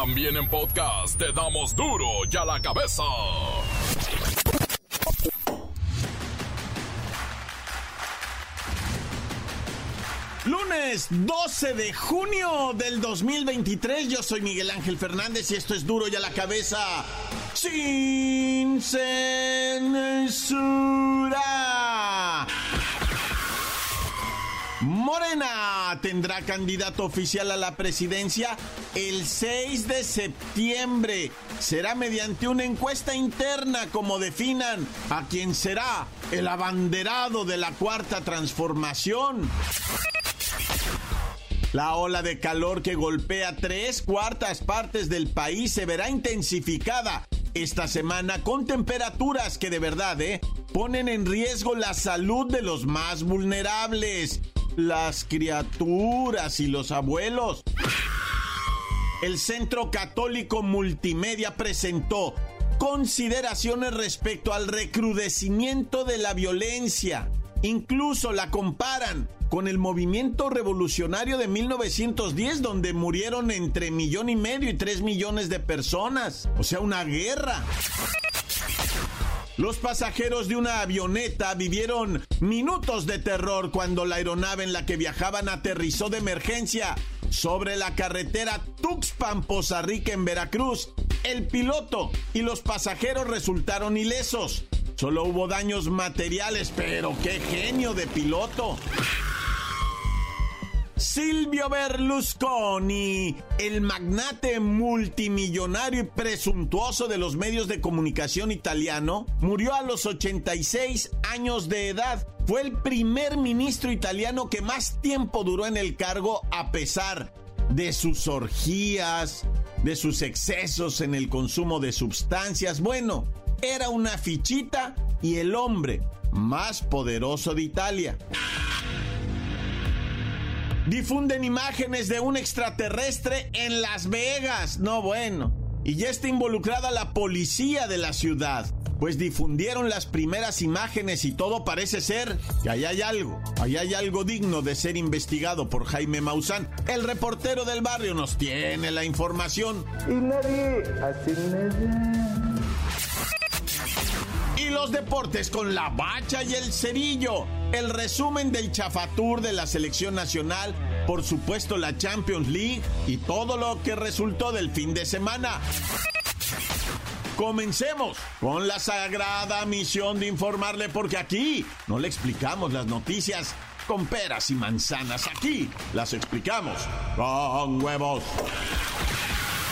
También en podcast te damos duro y a la cabeza. Lunes 12 de junio del 2023, yo soy Miguel Ángel Fernández y esto es duro y a la cabeza sin censura. Morena tendrá candidato oficial a la presidencia el 6 de septiembre. Será mediante una encuesta interna como definan a quien será el abanderado de la cuarta transformación. La ola de calor que golpea tres cuartas partes del país se verá intensificada esta semana con temperaturas que de verdad ¿eh? ponen en riesgo la salud de los más vulnerables las criaturas y los abuelos. El Centro Católico Multimedia presentó consideraciones respecto al recrudecimiento de la violencia. Incluso la comparan con el movimiento revolucionario de 1910, donde murieron entre millón y medio y tres millones de personas. O sea, una guerra. Los pasajeros de una avioneta vivieron minutos de terror cuando la aeronave en la que viajaban aterrizó de emergencia sobre la carretera Tuxpan-Poza Rica en Veracruz. El piloto y los pasajeros resultaron ilesos. Solo hubo daños materiales, pero qué genio de piloto. Silvio Berlusconi, el magnate multimillonario y presuntuoso de los medios de comunicación italiano, murió a los 86 años de edad. Fue el primer ministro italiano que más tiempo duró en el cargo a pesar de sus orgías, de sus excesos en el consumo de sustancias. Bueno, era una fichita y el hombre más poderoso de Italia difunden imágenes de un extraterrestre en Las Vegas. No bueno. Y ya está involucrada la policía de la ciudad. Pues difundieron las primeras imágenes y todo parece ser que ahí hay algo, ahí hay algo digno de ser investigado por Jaime Maussan. El reportero del barrio nos tiene la información. Y nadie hace Los deportes con la bacha y el cerillo el resumen del chafatur de la selección nacional, por supuesto la Champions League y todo lo que resultó del fin de semana. Comencemos con la sagrada misión de informarle porque aquí no le explicamos las noticias con peras y manzanas, aquí las explicamos con huevos.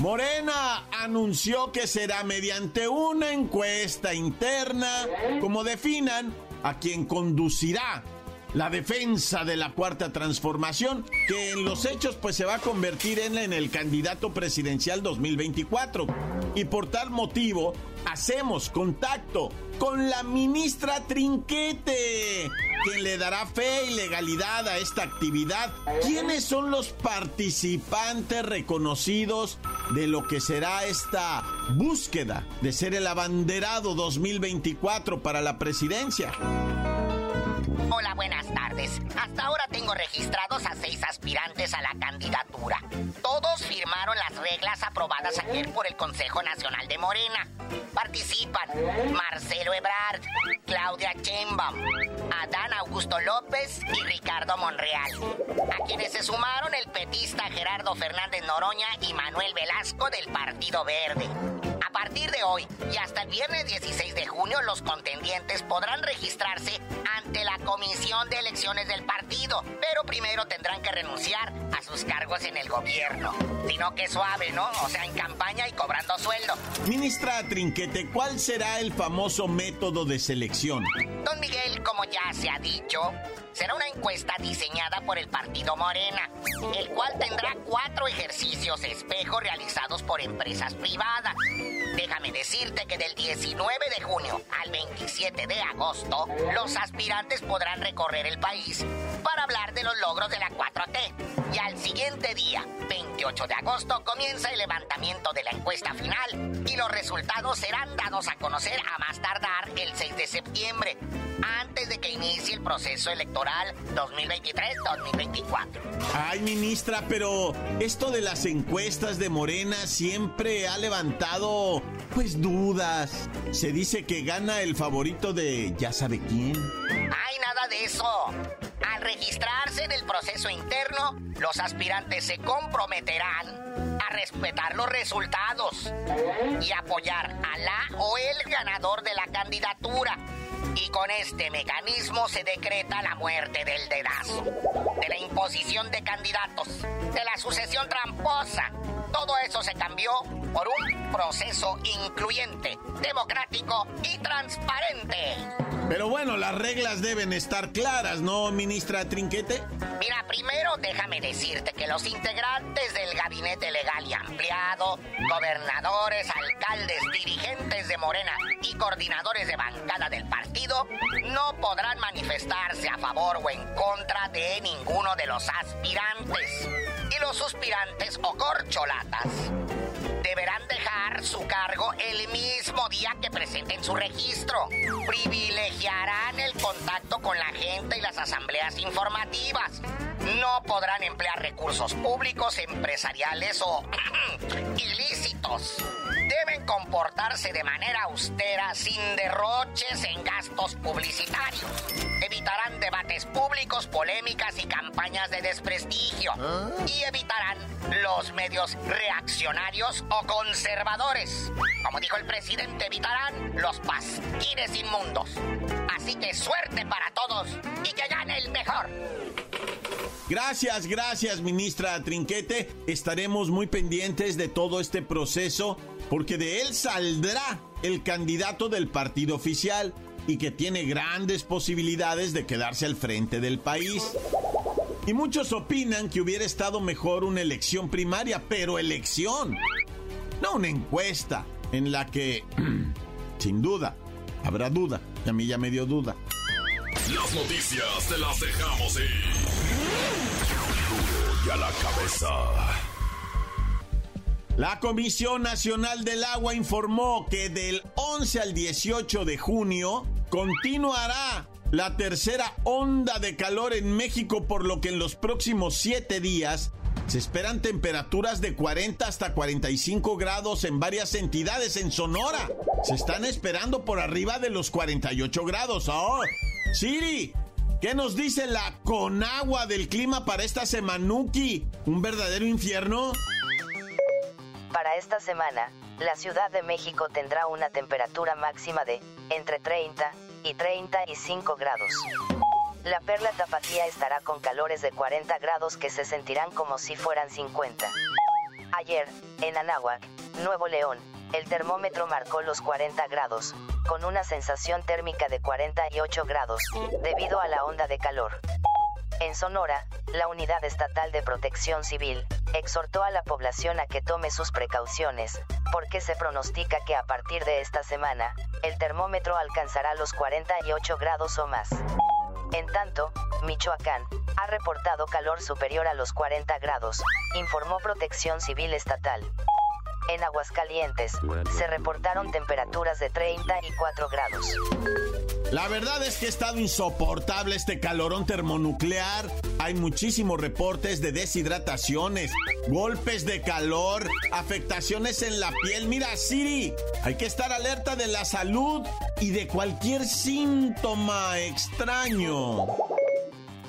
Morena anunció que será mediante una encuesta interna, como definan, a quien conducirá la defensa de la cuarta transformación, que en los hechos pues se va a convertir en, el candidato presidencial 2024. Y por tal motivo hacemos contacto con la ministra Trinquete, quien le dará fe y legalidad a esta actividad. ¿Quiénes son los participantes reconocidos de lo que será esta búsqueda de ser el abanderado 2024 para la presidencia? Hola, buenas tardes. Hasta ahora tengo registrados a seis aspirantes a la candidatura. Todos firmaron las reglas aprobadas ayer por el Consejo Nacional de Morena. Participan Marcelo Ebrard, Claudia Chembaum, Adán Augusto López y Ricardo Monreal. A quienes se sumaron el petista Gerardo Fernández Noroña y Manuel Velasco del Partido Verde partir de hoy y hasta el viernes 16 de junio, los contendientes podrán registrarse ante la Comisión de Elecciones del partido, pero primero tendrán que renunciar a sus cargos en el gobierno. Sino que suave, ¿no? O sea, en campaña y cobrando sueldo. Ministra Trinquete, ¿cuál será el famoso método de selección? Don Miguel, como ya se ha dicho, será una encuesta diseñada por el partido Morena, el cual tendrá cuatro ejercicios espejo realizados por empresas privadas. Déjame decirte que del 19 de junio al 27 de agosto, los aspirantes podrán recorrer el país para hablar de los logros de la 4T. Y al siguiente día, 28 de agosto, comienza el levantamiento de la encuesta final y los resultados serán dados a conocer a más tardar el 6 de septiembre, antes de que inicie el proceso electoral 2023-2024. Ay, ministra, pero esto de las encuestas de Morena siempre ha levantado, pues, dudas. Se dice que gana el favorito de ya sabe quién. Ay, nada de eso. Al registrarse en el proceso interno, los aspirantes se comprometerán a respetar los resultados y apoyar a la o el ganador de la candidatura. Y con este mecanismo se decreta la muerte del dedazo, de la imposición de candidatos, de la sucesión tramposa. Todo eso se cambió por un proceso incluyente, democrático y transparente. Pero bueno, las reglas deben estar claras, ¿no, ministra Trinquete? Mira, primero déjame decirte que los integrantes del gabinete legal y ampliado, gobernadores, alcaldes, dirigentes de Morena y coordinadores de bancada del partido no podrán manifestarse a favor o en contra de ninguno de los aspirantes. Y los suspirantes o corcholatas deberán dejar su cargo el mismo día que presenten su registro. Privilegiarán el contacto con la gente y las asambleas informativas. No podrán emplear recursos públicos, empresariales o ilícitos. Deben comportarse de manera austera, sin derroches en gastos publicitarios. Evitarán debates públicos, polémicas y campañas de desprestigio. Y evitarán los medios reaccionarios o conservadores. Como dijo el presidente, evitarán los pasquines inmundos. Así que suerte para todos y que gane el mejor. Gracias, gracias, ministra Trinquete. Estaremos muy pendientes de todo este proceso porque de él saldrá el candidato del partido oficial y que tiene grandes posibilidades de quedarse al frente del país. Y muchos opinan que hubiera estado mejor una elección primaria, pero elección, no una encuesta en la que, sin duda, habrá duda. A mí ya me dio duda. Las noticias te las dejamos ir. Duro y a la cabeza. La Comisión Nacional del Agua informó que del 11 al 18 de junio continuará la tercera onda de calor en México, por lo que en los próximos siete días se esperan temperaturas de 40 hasta 45 grados en varias entidades en Sonora. Se están esperando por arriba de los 48 grados. ¡Oh! Siri, ¿qué nos dice la Conagua del clima para esta semanuki? ¿Un verdadero infierno? Para esta semana, la Ciudad de México tendrá una temperatura máxima de entre 30 y 35 grados. La perla tapatía estará con calores de 40 grados que se sentirán como si fueran 50. Ayer, en Anáhuac, Nuevo León, el termómetro marcó los 40 grados, con una sensación térmica de 48 grados, debido a la onda de calor. En Sonora, la Unidad Estatal de Protección Civil exhortó a la población a que tome sus precauciones, porque se pronostica que a partir de esta semana, el termómetro alcanzará los 48 grados o más. En tanto, Michoacán ha reportado calor superior a los 40 grados, informó Protección Civil Estatal. En Aguascalientes, se reportaron temperaturas de 34 grados. La verdad es que ha estado insoportable este calorón termonuclear. Hay muchísimos reportes de deshidrataciones, golpes de calor, afectaciones en la piel. Mira, Siri, hay que estar alerta de la salud y de cualquier síntoma extraño.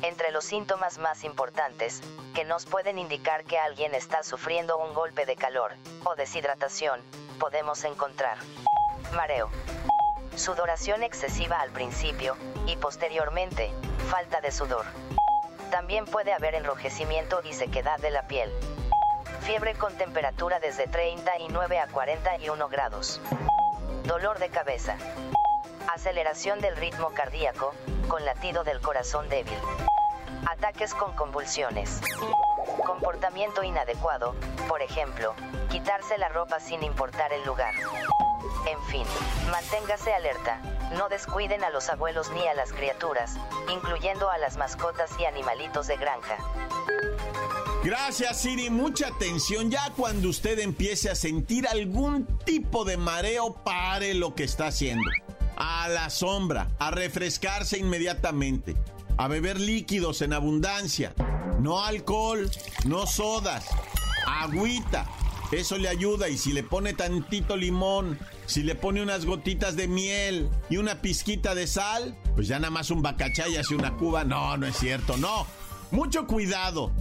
Entre los síntomas más importantes, que nos pueden indicar que alguien está sufriendo un golpe de calor o deshidratación, podemos encontrar mareo, sudoración excesiva al principio, y posteriormente, falta de sudor. También puede haber enrojecimiento y sequedad de la piel. Fiebre con temperatura desde 39 a 41 grados. Dolor de cabeza. Aceleración del ritmo cardíaco, con latido del corazón débil. Ataques con convulsiones. Comportamiento inadecuado, por ejemplo, quitarse la ropa sin importar el lugar. En fin, manténgase alerta, no descuiden a los abuelos ni a las criaturas, incluyendo a las mascotas y animalitos de granja. Gracias Siri, mucha atención. Ya cuando usted empiece a sentir algún tipo de mareo, pare lo que está haciendo. A la sombra, a refrescarse inmediatamente, a beber líquidos en abundancia, no alcohol, no sodas, agüita. Eso le ayuda y si le pone tantito limón, si le pone unas gotitas de miel y una pizquita de sal, pues ya nada más un bacachá y hace una cuba. No, no es cierto, no. Mucho cuidado.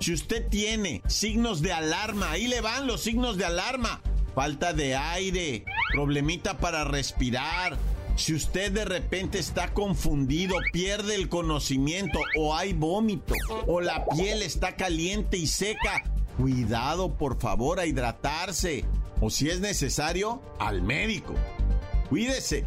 Si usted tiene signos de alarma, ahí le van los signos de alarma. Falta de aire, problemita para respirar. Si usted de repente está confundido, pierde el conocimiento o hay vómito o la piel está caliente y seca, cuidado por favor a hidratarse o si es necesario, al médico. Cuídese.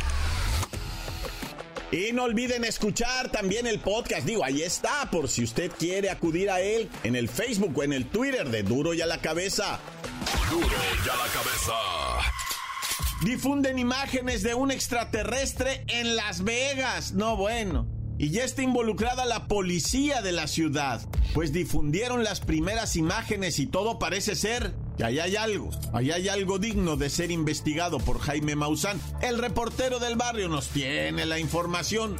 Y no olviden escuchar también el podcast. Digo, ahí está, por si usted quiere acudir a él en el Facebook o en el Twitter de Duro y a la Cabeza. Duro y a la cabeza. Difunden imágenes de un extraterrestre en Las Vegas. No, bueno. Y ya está involucrada la policía de la ciudad, pues difundieron las primeras imágenes y todo parece ser que ahí hay algo, ahí hay algo digno de ser investigado por Jaime Maussan. El reportero del barrio nos tiene la información.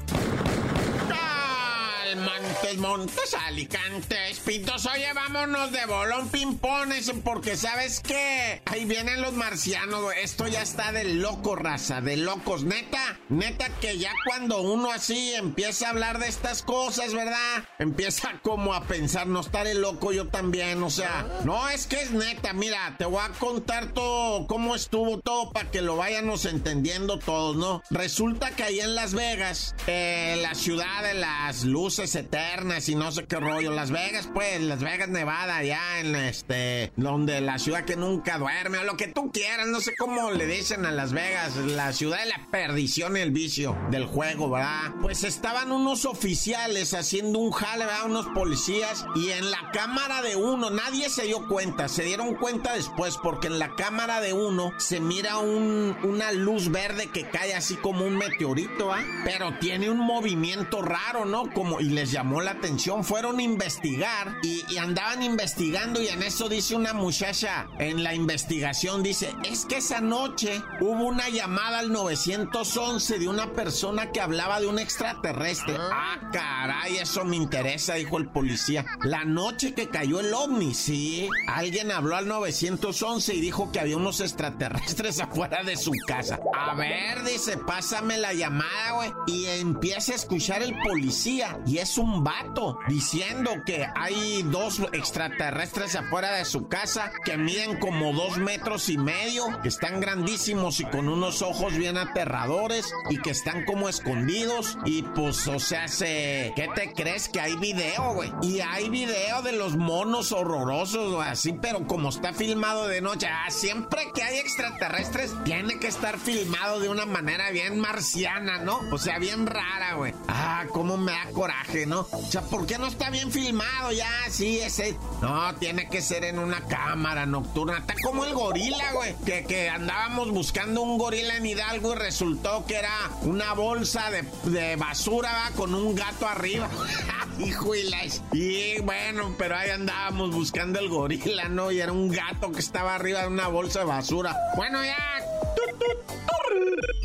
Montes, Montes, Alicantes, Pintos, oye, vámonos de bolón pimpones, porque ¿sabes qué? Ahí vienen los marcianos. Esto ya está de loco, raza, de locos. Neta, neta que ya cuando uno así empieza a hablar de estas cosas, ¿verdad? Empieza como a pensar, no estaré loco yo también, o sea, no, es que es neta, mira, te voy a contar todo, cómo estuvo todo para que lo vayamos entendiendo todos, ¿no? Resulta que ahí en Las Vegas, eh, la ciudad de las luces eternas y no sé qué rollo. Las Vegas, pues, Las Vegas, Nevada, allá en este, donde la ciudad que nunca duerme, o lo que tú quieras, no sé cómo le dicen a Las Vegas, la ciudad de la perdición el vicio del juego, ¿verdad? Pues estaban unos oficiales haciendo un jale, ¿verdad? Unos policías, y en la cámara de uno, nadie se dio cuenta, se dieron cuenta después, porque en la cámara de uno se mira un, una luz verde que cae así como un meteorito, ¿ah? Pero tiene un movimiento raro, ¿no? Como, y les llamó la atención, fueron a investigar y, y andaban investigando y en eso dice una muchacha en la investigación, dice, es que esa noche hubo una llamada al 911 de una persona que hablaba de un extraterrestre. Ah, caray, eso me interesa, dijo el policía. La noche que cayó el ovni, sí, alguien habló al 911 y dijo que había unos extraterrestres afuera de su casa. A ver, dice, pásame la llamada, güey. Y empieza a escuchar el policía y es un vato diciendo que hay dos extraterrestres afuera de su casa que miden como dos metros y medio, que están grandísimos y con unos ojos bien aterradores y que están como escondidos. Y pues, o sea, se. ¿Qué te crees que hay video, güey? Y hay video de los monos horrorosos, güey, así, pero como está filmado de noche, ah, siempre que hay extraterrestres, tiene que estar filmado de una manera bien marciana, ¿no? O sea, bien rara, güey. Ah, cómo me da coraje, ¿no? O sea, ¿por qué no está bien filmado ya? Sí, ese. No, tiene que ser en una cámara nocturna. Está como el gorila, güey. Que, que andábamos buscando un gorila en Hidalgo y resultó que era una bolsa de, de basura, ¿va? Con un gato arriba. Hijo y la- Y bueno, pero ahí andábamos buscando el gorila, ¿no? Y era un gato que estaba arriba de una bolsa de basura. Bueno, ya.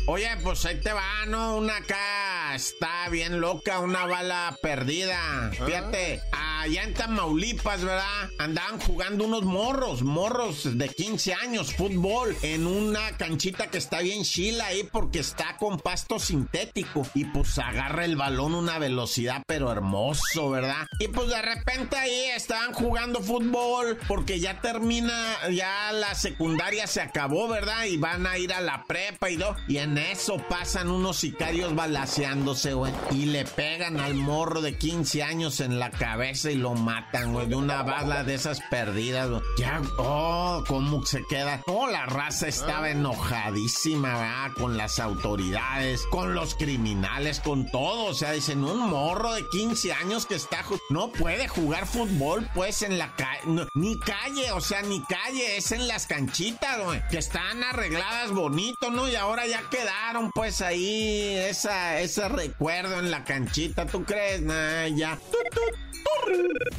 Oye, pues ahí te va, ¿no? Una acá está bien loca, una bala perdida. Fíjate, allá en Tamaulipas, ¿verdad? Andaban jugando unos morros, morros de 15 años, fútbol, en una canchita que está bien chila ahí porque está con pasto sintético. Y pues agarra el balón una velocidad, pero hermoso, ¿verdad? Y pues de repente ahí estaban jugando fútbol porque ya termina, ya la secundaria se acabó, ¿verdad? Y van a ir a la prepa y todo. Y en eso pasan unos sicarios balaseándose, güey. Y le pegan al morro de 15 años en la cabeza y lo matan, güey. De una bala de esas perdidas, güey. Ya, oh, cómo se queda. Oh, la raza estaba enojadísima, ¿verdad? Con las autoridades, con los criminales, con todo. O sea, dicen, un morro de 15 años que está... No puede jugar fútbol, pues, en la calle. ni calle, o sea, ni calle. Es en las canchitas, güey. Que están arregladas bonito, ¿no? Y ahora ya quedaron pues ahí esa, ese recuerdo en la canchita, ¿tú crees? Nah, ya.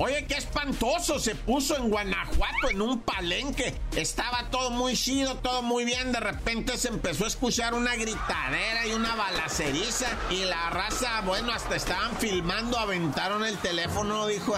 Oye, qué espantoso se puso en Guanajuato en un palenque. Estaba todo muy chido, todo muy bien. De repente se empezó a escuchar una gritadera y una balaceriza. Y la raza, bueno, hasta estaban filmando, aventaron el teléfono. Dijo,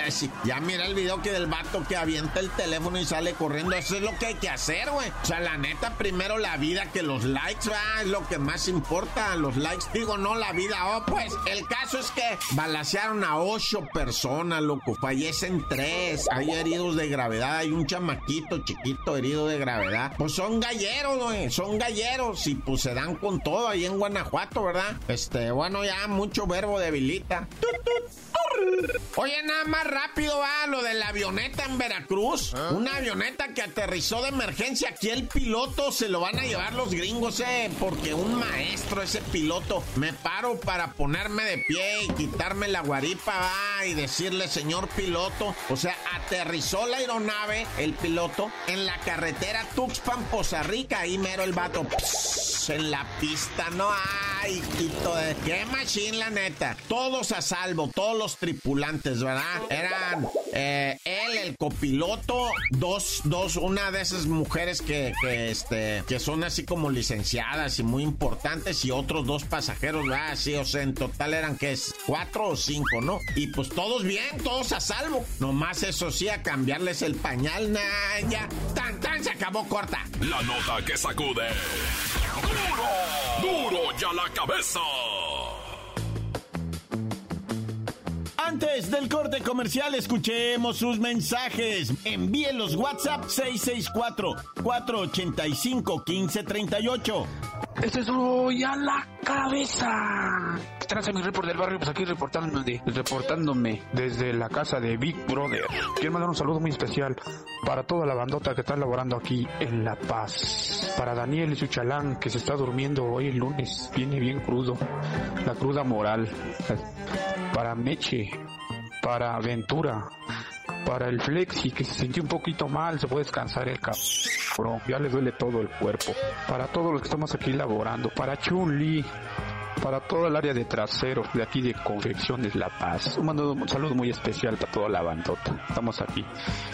ya mira el video que del vato que avienta el teléfono y sale corriendo. Eso es lo que hay que hacer, güey. O sea, la neta, primero la vida que los likes, ¿verdad? Es lo que más importa. Los likes, digo, no la vida. Oh, pues, el caso es que balacearon a ocho personas, loco. Fallecen tres. Hay heridos de gravedad. Hay un chamaquito chiquito herido de gravedad. Pues son galleros, güey. Son galleros. Y pues se dan con todo ahí en Guanajuato, ¿verdad? Este, bueno, ya mucho verbo debilita. Oye, nada más rápido va lo de la avioneta en Veracruz. ¿Ah? Una avioneta que aterrizó de emergencia. Aquí el piloto se lo van a llevar los gringos, eh. Porque un maestro, ese piloto. Me paro para ponerme de pie y quitarme la guaripa, va. Y decirle, señor piloto. O sea, aterrizó la aeronave, el piloto, en la carretera Tuxpan, Poza Rica. Ahí mero el vato. en la pista, no hay, quito de. Qué machine, la neta. Todos a salvo, todos los tripulantes, ¿verdad? Eran eh, él, el copiloto, dos, dos, una de esas mujeres que, que, este, que son así como licenciadas y muy importantes y otros dos pasajeros, ¿verdad? Sí, o sea, en total eran que es cuatro o cinco, ¿no? Y pues todos bien, todos a salvo. Nomás eso sí, a cambiarles el pañal, ya, tan, tan, se acabó corta. La nota que sacude. ¡Duro! ¡Duro ya la cabeza! Antes del corte comercial, escuchemos sus mensajes. Envíen los WhatsApp 664-485-1538. Este es hoy a la cabeza. Gracias mi report del barrio, pues aquí reportándome, reportándome desde la casa de Big Brother. Quiero mandar un saludo muy especial para toda la bandota que está laborando aquí en La Paz. Para Daniel y su chalán que se está durmiendo hoy el lunes. Viene bien crudo. La cruda moral para Meche, para Ventura, para el Flexi que se sintió un poquito mal, se puede descansar el cabrón, ya le duele todo el cuerpo. Para todos los que estamos aquí laborando, para Chun-Li, para todo el área de traseros de aquí de Confecciones La Paz. Un, saludo muy especial para toda la bandota. Estamos aquí.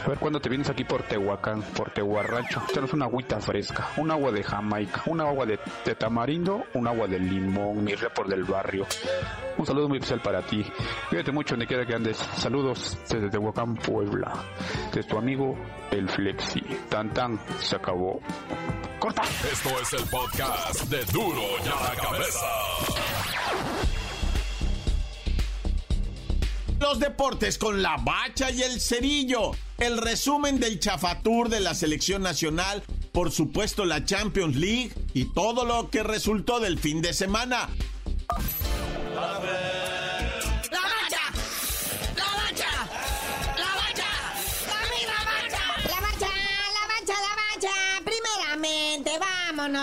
A ver cuándo te vienes aquí por Tehuacán, por Tehuarrancho. Tenemos una agüita fresca, un agua de Jamaica, un agua de, de tamarindo, un agua de limón, mi report del barrio. Un saludo muy especial para ti. Cuídate mucho donde quiera que andes. Saludos desde Tehuacán, Puebla. De tu amigo, el Flexi. Tan tan, se acabó. ¡Corta! Esto es el podcast de Duro y a la Cabeza. Los deportes con la bacha y el cerillo. El resumen del chafatur de la selección nacional. Por supuesto, la Champions League y todo lo que resultó del fin de semana.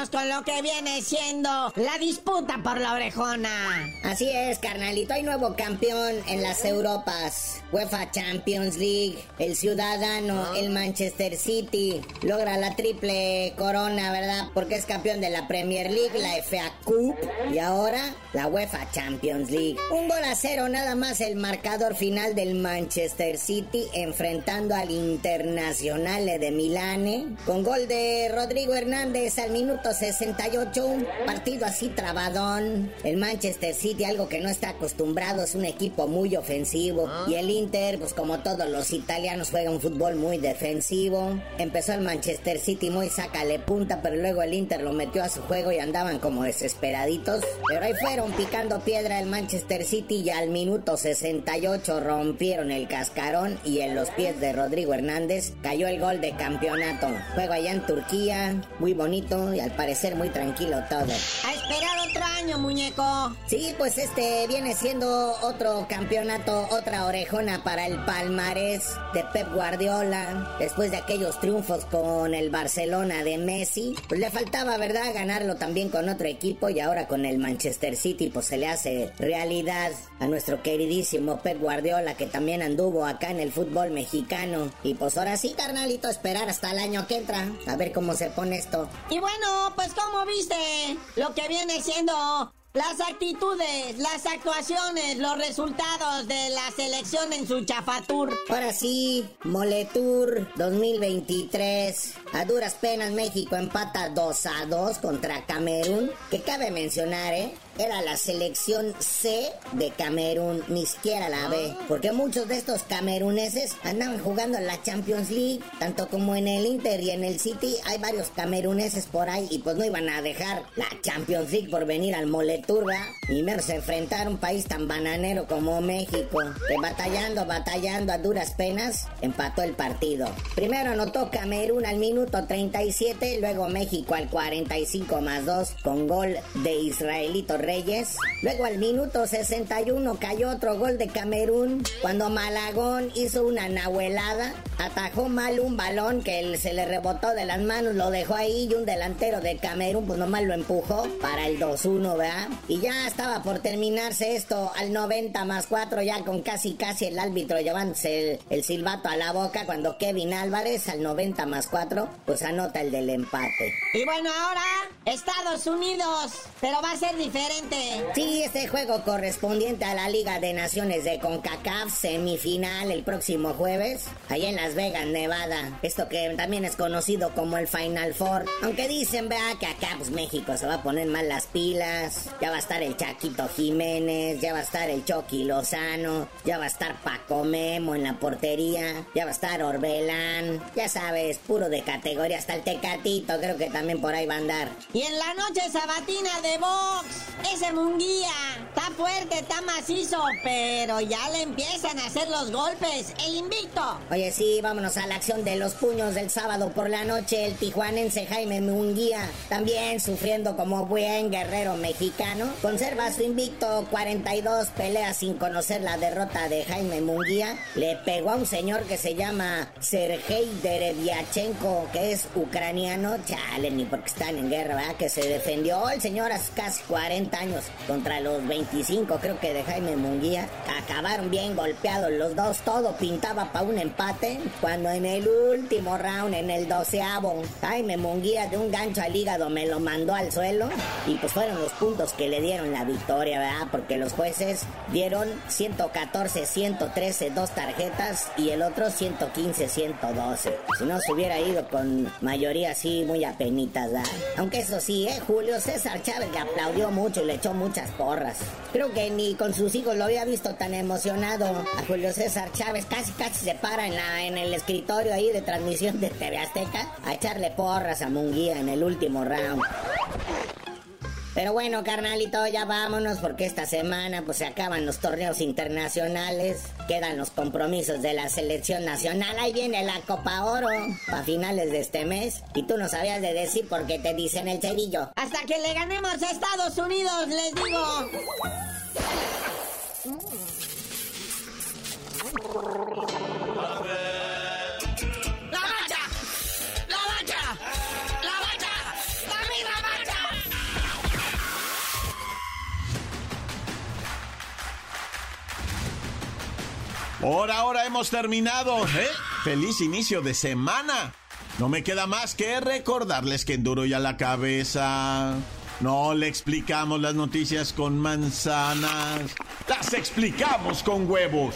Con lo que viene siendo la disputa por la orejona. Así es, carnalito. Hay nuevo campeón en las Europas. UEFA Champions League. El ciudadano, el Manchester City, logra la triple corona, ¿verdad? Porque es campeón de la Premier League, la FA Cup y ahora la UEFA Champions League. Un gol a cero, nada más el marcador final del Manchester City enfrentando al Internacional de Milane. Con gol de Rodrigo Hernández al minuto 68, un partido así trabadón. El Manchester City, algo que no está acostumbrado, es un equipo muy ofensivo. Y el Inter, pues como todos los italianos, juega un fútbol muy defensivo. Empezó el Manchester City muy sácale punta, pero luego el Inter lo metió a su juego y andaban como desesperaditos. Pero ahí fueron picando piedra el Manchester City y al minuto 68 rompieron el cascarón y en los pies de Rodrigo Hernández cayó el gol de campeonato. Juego allá en Turquía, muy bonito y al parecer muy tranquilo todo. A esperar otro año, muñeco. Sí, pues este viene siendo otro campeonato, otra orejona para el palmarés de Pep Guardiola. Después de aquellos triunfos con el Barcelona de Messi, pues le faltaba, ¿verdad?, ganarlo también con otro equipo y ahora con el Manchester City, pues se le hace realidad a nuestro queridísimo Pep Guardiola, que también anduvo acá en el fútbol mexicano. Y pues ahora sí, carnalito, esperar hasta el año que entra, a ver cómo se pone esto. Y bueno, pues como viste lo que viene siendo las actitudes, las actuaciones, los resultados de la selección en su chafatur. Ahora sí, Moletour 2023. A duras penas México empata 2 a 2 contra Camerún. Que cabe mencionar, ¿eh? Era la selección C de Camerún, ni siquiera la B. Porque muchos de estos cameruneses andaban jugando en la Champions League, tanto como en el Inter y en el City. Hay varios cameruneses por ahí y pues no iban a dejar la Champions League por venir al Moleturga. Y menos enfrentar un país tan bananero como México, que batallando, batallando a duras penas, empató el partido. Primero anotó Camerún al minuto 37, luego México al 45 más 2 con gol de Israelito Reyes. Luego al minuto 61 cayó otro gol de Camerún cuando Malagón hizo una nahuelada. Atajó mal un balón que se le rebotó de las manos, lo dejó ahí y un delantero de Camerún pues nomás lo empujó para el 2-1, ¿verdad? Y ya estaba por terminarse esto al 90 más 4 ya con casi casi el árbitro llevándose el, el silbato a la boca cuando Kevin Álvarez al 90 más 4 pues anota el del empate. Y bueno, ahora Estados Unidos, pero va a ser diferente. Sí, este juego correspondiente a la Liga de Naciones de CONCACAF, semifinal el próximo jueves, allá en Las Vegas, Nevada. Esto que también es conocido como el Final Four. Aunque dicen, vea, que acá pues México se va a poner mal las pilas. Ya va a estar el Chaquito Jiménez, ya va a estar el Chucky Lozano, ya va a estar Paco Memo en la portería, ya va a estar Orbelán. Ya sabes, puro de categoría, hasta el Tecatito, creo que también por ahí va a andar. Y en la noche sabatina de box, ese Munguía está fuerte, está macizo, pero ya le empiezan a hacer los golpes. El invicto. Oye, sí, vámonos a la acción de los puños del sábado por la noche. El tijuanense Jaime Munguía, también sufriendo como buen guerrero mexicano, conserva su invicto 42 peleas sin conocer la derrota de Jaime Munguía. Le pegó a un señor que se llama Sergei Que es ucraniano. Chale, ni porque están en guerra, ¿verdad? Que se defendió el señor hace casi 40 años contra los 25, creo que de Jaime Munguía. Acabaron bien golpeados los dos, todo pintaba para un empate. Cuando en el último round, en el doceavo, Jaime Munguía de un gancho al hígado me lo mandó al suelo. Y pues fueron los puntos que le dieron la victoria, ¿verdad? Porque los jueces dieron 114, 113, dos tarjetas y el otro 115, 112. Si no se hubiera ido con mayoría así, muy apenitas, ¿verdad? Aunque eso sí, ¿eh? Julio César Chávez le aplaudió mucho y le echó muchas porras. Creo que ni con sus hijos lo había visto tan emocionado a Julio César Chávez. Casi, casi se para en, la, en el escritorio ahí de transmisión de TV Azteca a echarle porras a Munguía en el último round. Pero bueno, carnalito, ya vámonos porque esta semana pues se acaban los torneos internacionales, quedan los compromisos de la selección nacional, ahí viene la Copa Oro para finales de este mes y tú no sabías de decir por qué te dicen el cerillo. Hasta que le ganemos a Estados Unidos, les digo. Por ahora hemos terminado, ¿eh? Feliz inicio de semana. No me queda más que recordarles que en duro y a la cabeza. No le explicamos las noticias con manzanas, las explicamos con huevos.